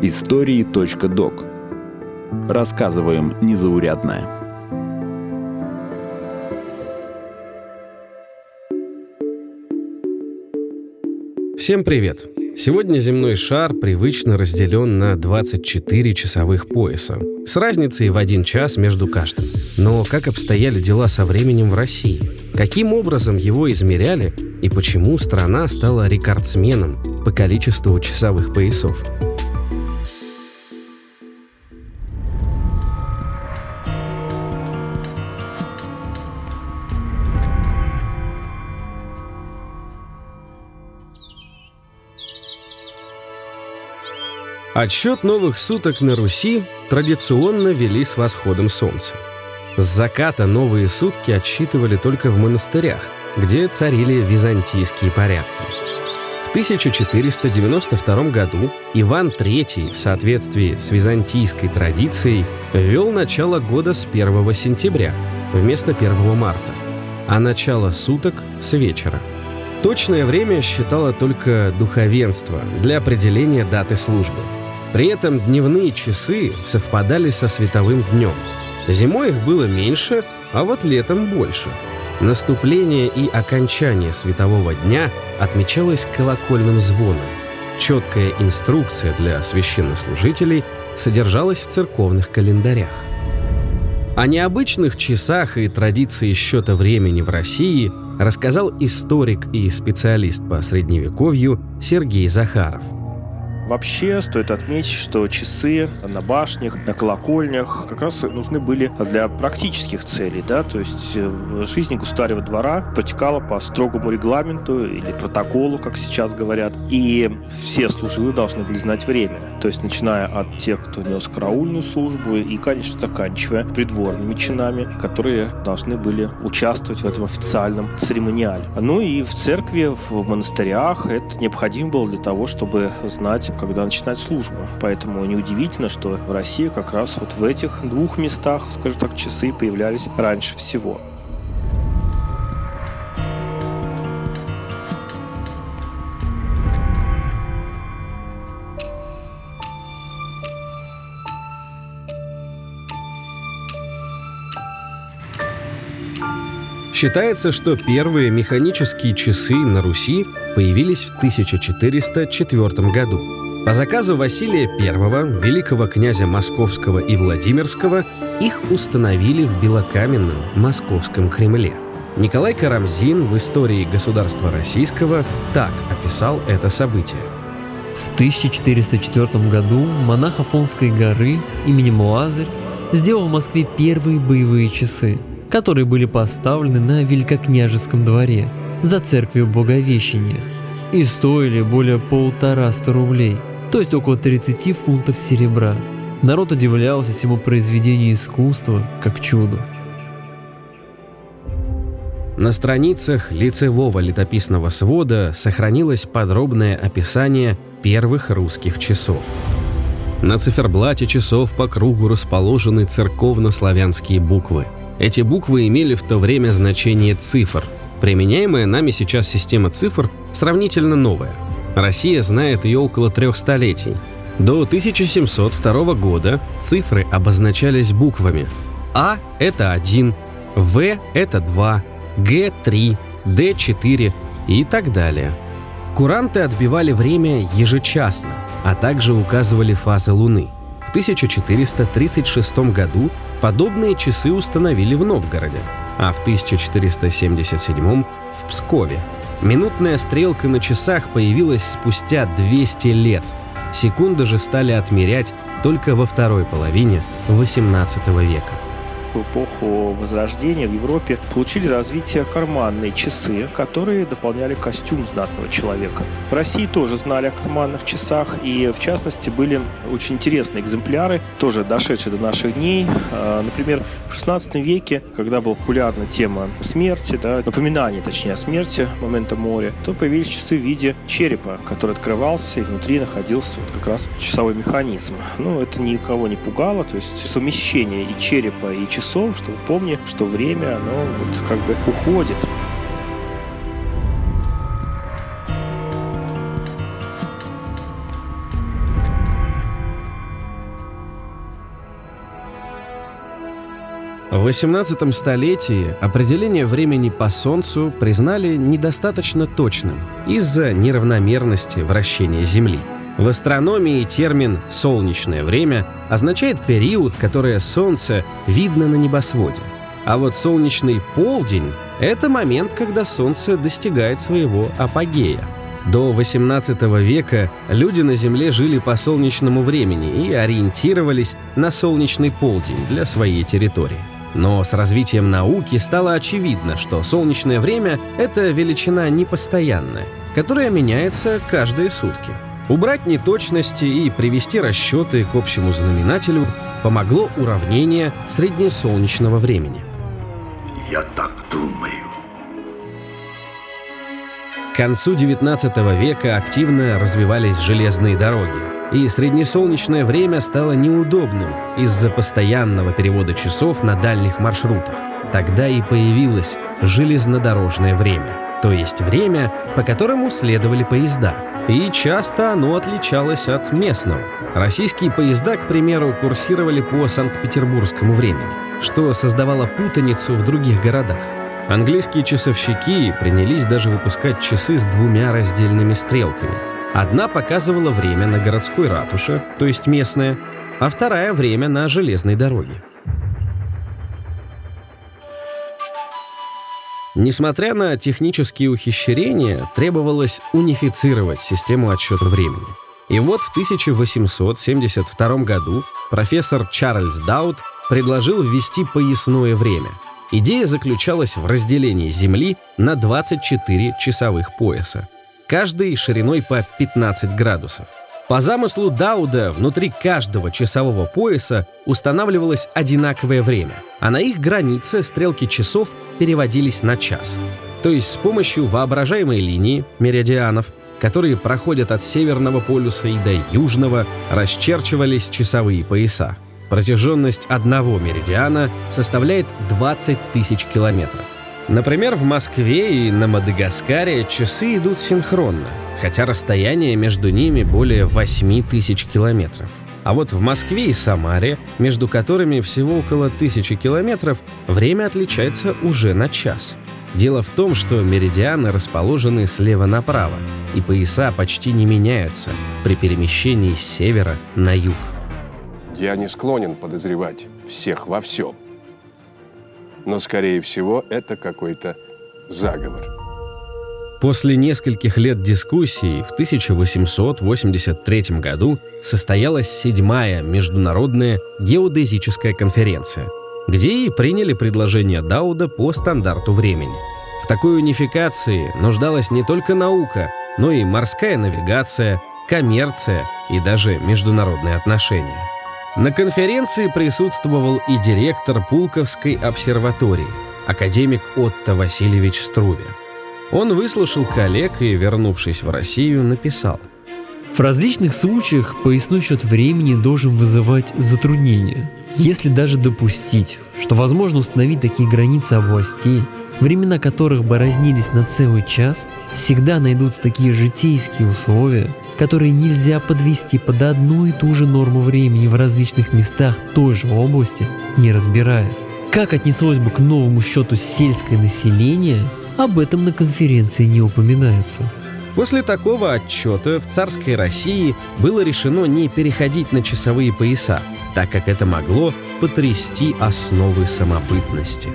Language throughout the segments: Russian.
Истории.док Рассказываем незаурядное. Всем привет! Сегодня земной шар привычно разделен на 24 часовых пояса, с разницей в один час между каждым. Но как обстояли дела со временем в России? Каким образом его измеряли и почему страна стала рекордсменом по количеству часовых поясов? Отсчет новых суток на Руси традиционно вели с восходом солнца. С заката новые сутки отсчитывали только в монастырях, где царили византийские порядки. В 1492 году Иван III в соответствии с византийской традицией ввел начало года с 1 сентября вместо 1 марта, а начало суток с вечера. Точное время считало только духовенство для определения даты службы – при этом дневные часы совпадали со световым днем. Зимой их было меньше, а вот летом больше. Наступление и окончание светового дня отмечалось колокольным звоном. Четкая инструкция для священнослужителей содержалась в церковных календарях. О необычных часах и традиции счета времени в России рассказал историк и специалист по средневековью Сергей Захаров – Вообще стоит отметить, что часы на башнях, на колокольнях как раз нужны были для практических целей, да, то есть э, жизнь государева двора протекала по строгому регламенту или протоколу, как сейчас говорят, и все служилые должны были знать время, то есть начиная от тех, кто нес караульную службу и, конечно, заканчивая придворными чинами, которые должны были участвовать в этом официальном церемониале. Ну и в церкви, в монастырях это необходимо было для того, чтобы знать, когда начинать службу. Поэтому неудивительно, что в России как раз вот в этих двух местах, скажем так, часы появлялись раньше всего. Считается, что первые механические часы на Руси появились в 1404 году. По заказу Василия I, великого князя Московского и Владимирского, их установили в белокаменном Московском Кремле. Николай Карамзин в истории государства российского так описал это событие. В 1404 году монах Афонской горы именем Лазарь сделал в Москве первые боевые часы, которые были поставлены на Великокняжеском дворе за церковью Боговещения и стоили более полтораста рублей – то есть около 30 фунтов серебра. Народ удивлялся всему произведению искусства, как чуду. На страницах лицевого летописного свода сохранилось подробное описание первых русских часов. На циферблате часов по кругу расположены церковно-славянские буквы. Эти буквы имели в то время значение цифр. Применяемая нами сейчас система цифр сравнительно новая – Россия знает ее около трех столетий. До 1702 года цифры обозначались буквами А – это 1, В – это 2, Г – 3, Д – 4 и так далее. Куранты отбивали время ежечасно, а также указывали фазы Луны. В 1436 году подобные часы установили в Новгороде, а в 1477 в Пскове – Минутная стрелка на часах появилась спустя 200 лет. Секунды же стали отмерять только во второй половине XVIII века эпоху Возрождения в Европе получили развитие карманные часы, которые дополняли костюм знатного человека. В России тоже знали о карманных часах, и в частности были очень интересные экземпляры, тоже дошедшие до наших дней. А, например, в 16 веке, когда была популярна тема смерти, да, напоминание, точнее, о смерти, момента моря, то появились часы в виде черепа, который открывался, и внутри находился вот как раз часовой механизм. Ну, это никого не пугало, то есть совмещение и черепа, и часов, что помни, что время, оно вот как бы уходит. В 18 столетии определение времени по Солнцу признали недостаточно точным из-за неравномерности вращения Земли – в астрономии термин «солнечное время» означает период, которое Солнце видно на небосводе. А вот солнечный полдень — это момент, когда Солнце достигает своего апогея. До 18 века люди на Земле жили по солнечному времени и ориентировались на солнечный полдень для своей территории. Но с развитием науки стало очевидно, что солнечное время — это величина непостоянная, которая меняется каждые сутки. Убрать неточности и привести расчеты к общему знаменателю помогло уравнение среднесолнечного времени. Я так думаю. К концу XIX века активно развивались железные дороги, и среднесолнечное время стало неудобным из-за постоянного перевода часов на дальних маршрутах. Тогда и появилось железнодорожное время, то есть время, по которому следовали поезда. И часто оно отличалось от местного. Российские поезда, к примеру, курсировали по Санкт-Петербургскому времени, что создавало путаницу в других городах. Английские часовщики принялись даже выпускать часы с двумя раздельными стрелками. Одна показывала время на городской ратуше, то есть местное, а вторая — время на железной дороге. Несмотря на технические ухищрения, требовалось унифицировать систему отсчета времени. И вот в 1872 году профессор Чарльз Даут предложил ввести поясное время — Идея заключалась в разделении Земли на 24 часовых пояса, каждый шириной по 15 градусов. По замыслу Дауда внутри каждого часового пояса устанавливалось одинаковое время, а на их границе стрелки часов переводились на час. То есть с помощью воображаемой линии, меридианов, которые проходят от северного полюса и до южного, расчерчивались часовые пояса. Протяженность одного меридиана составляет 20 тысяч километров. Например, в Москве и на Мадагаскаре часы идут синхронно, хотя расстояние между ними более 8 тысяч километров. А вот в Москве и Самаре, между которыми всего около тысячи километров, время отличается уже на час. Дело в том, что меридианы расположены слева направо, и пояса почти не меняются при перемещении с севера на юг. Я не склонен подозревать всех во всем. Но, скорее всего, это какой-то заговор. После нескольких лет дискуссий в 1883 году состоялась седьмая международная геодезическая конференция, где и приняли предложение Дауда по стандарту времени. В такой унификации нуждалась не только наука, но и морская навигация, коммерция и даже международные отношения. На конференции присутствовал и директор Пулковской обсерватории, академик Отто Васильевич Струве. Он выслушал коллег и, вернувшись в Россию, написал. В различных случаях поясной счет времени должен вызывать затруднения. Если даже допустить, что возможно установить такие границы областей, времена которых бы разнились на целый час, всегда найдутся такие житейские условия, которые нельзя подвести под одну и ту же норму времени в различных местах той же области, не разбирая. Как отнеслось бы к новому счету сельское население, об этом на конференции не упоминается. После такого отчета в царской России было решено не переходить на часовые пояса, так как это могло потрясти основы самобытности.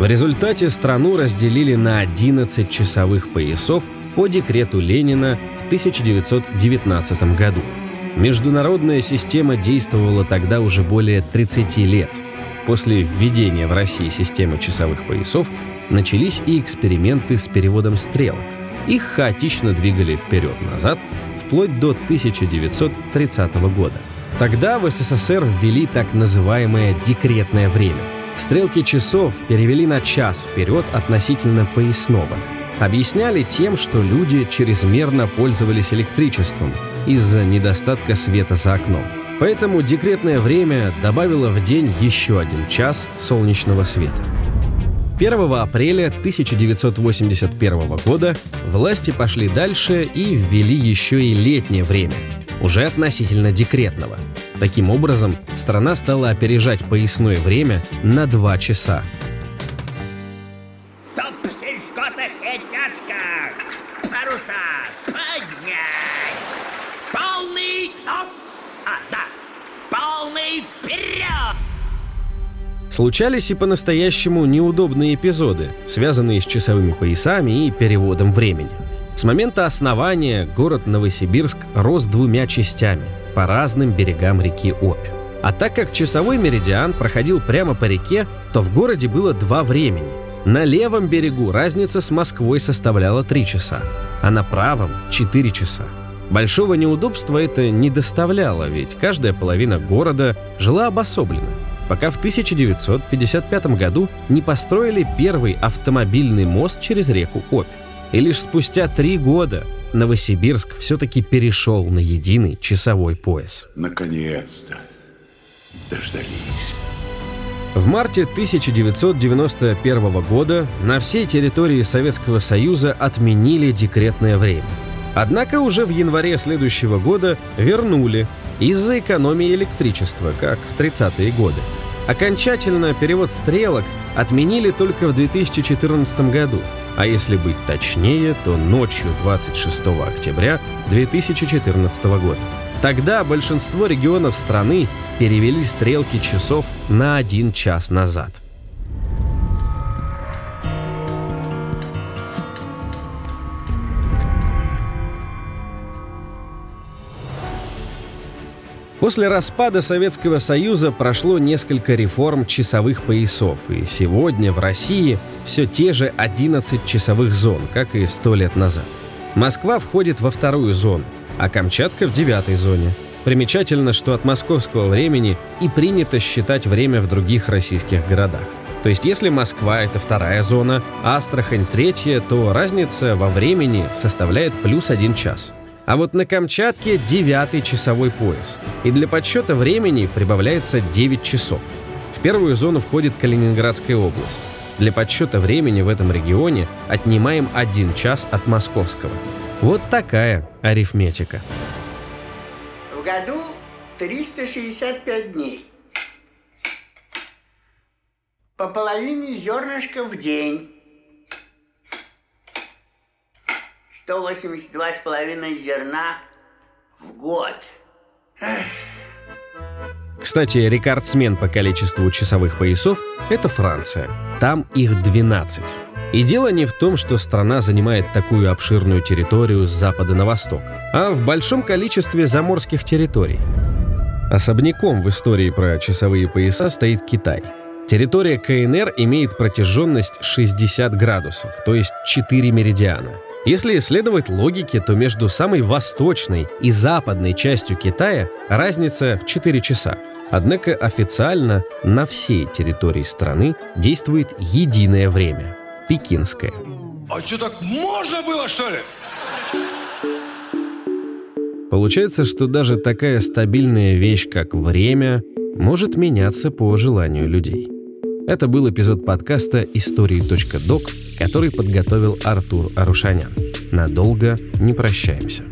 В результате страну разделили на 11 часовых поясов по декрету Ленина в 1919 году. Международная система действовала тогда уже более 30 лет. После введения в России системы часовых поясов начались и эксперименты с переводом стрелок. Их хаотично двигали вперед-назад вплоть до 1930 года. Тогда в СССР ввели так называемое декретное время – Стрелки часов перевели на час вперед относительно поясного. Объясняли тем, что люди чрезмерно пользовались электричеством из-за недостатка света за окном. Поэтому декретное время добавило в день еще один час солнечного света. 1 апреля 1981 года власти пошли дальше и ввели еще и летнее время, уже относительно декретного. Таким образом, страна стала опережать поясное время на два часа. Паруса поднять! Полный... А, да! Полный вперед! Случались и по-настоящему неудобные эпизоды, связанные с часовыми поясами и переводом времени. С момента основания город Новосибирск рос двумя частями по разным берегам реки Обь. А так как часовой меридиан проходил прямо по реке, то в городе было два времени. На левом берегу разница с Москвой составляла 3 часа, а на правом — 4 часа. Большого неудобства это не доставляло, ведь каждая половина города жила обособленно — пока в 1955 году не построили первый автомобильный мост через реку Обь. И лишь спустя три года Новосибирск все-таки перешел на единый часовой пояс. Наконец-то дождались. В марте 1991 года на всей территории Советского Союза отменили декретное время. Однако уже в январе следующего года вернули из-за экономии электричества, как в 30-е годы. Окончательно перевод стрелок отменили только в 2014 году, а если быть точнее, то ночью 26 октября 2014 года. Тогда большинство регионов страны перевели стрелки часов на один час назад – После распада Советского Союза прошло несколько реформ часовых поясов, и сегодня в России все те же 11 часовых зон, как и 100 лет назад. Москва входит во вторую зону, а Камчатка в девятой зоне. Примечательно, что от московского времени и принято считать время в других российских городах. То есть если Москва — это вторая зона, а Астрахань — третья, то разница во времени составляет плюс один час — а вот на Камчатке девятый часовой пояс. И для подсчета времени прибавляется 9 часов. В первую зону входит Калининградская область. Для подсчета времени в этом регионе отнимаем один час от московского. Вот такая арифметика. В году 365 дней. По половине зернышка в день. 182,5 зерна в год. Кстати, рекордсмен по количеству часовых поясов – это Франция. Там их 12. И дело не в том, что страна занимает такую обширную территорию с запада на восток, а в большом количестве заморских территорий. Особняком в истории про часовые пояса стоит Китай. Территория КНР имеет протяженность 60 градусов, то есть 4 меридиана – если исследовать логике, то между самой восточной и западной частью Китая разница в 4 часа. Однако официально на всей территории страны действует единое время – пекинское. А что, так можно было, что ли? Получается, что даже такая стабильная вещь, как время, может меняться по желанию людей. Это был эпизод подкаста «Истории.док», который подготовил Артур Арушанян. Надолго не прощаемся.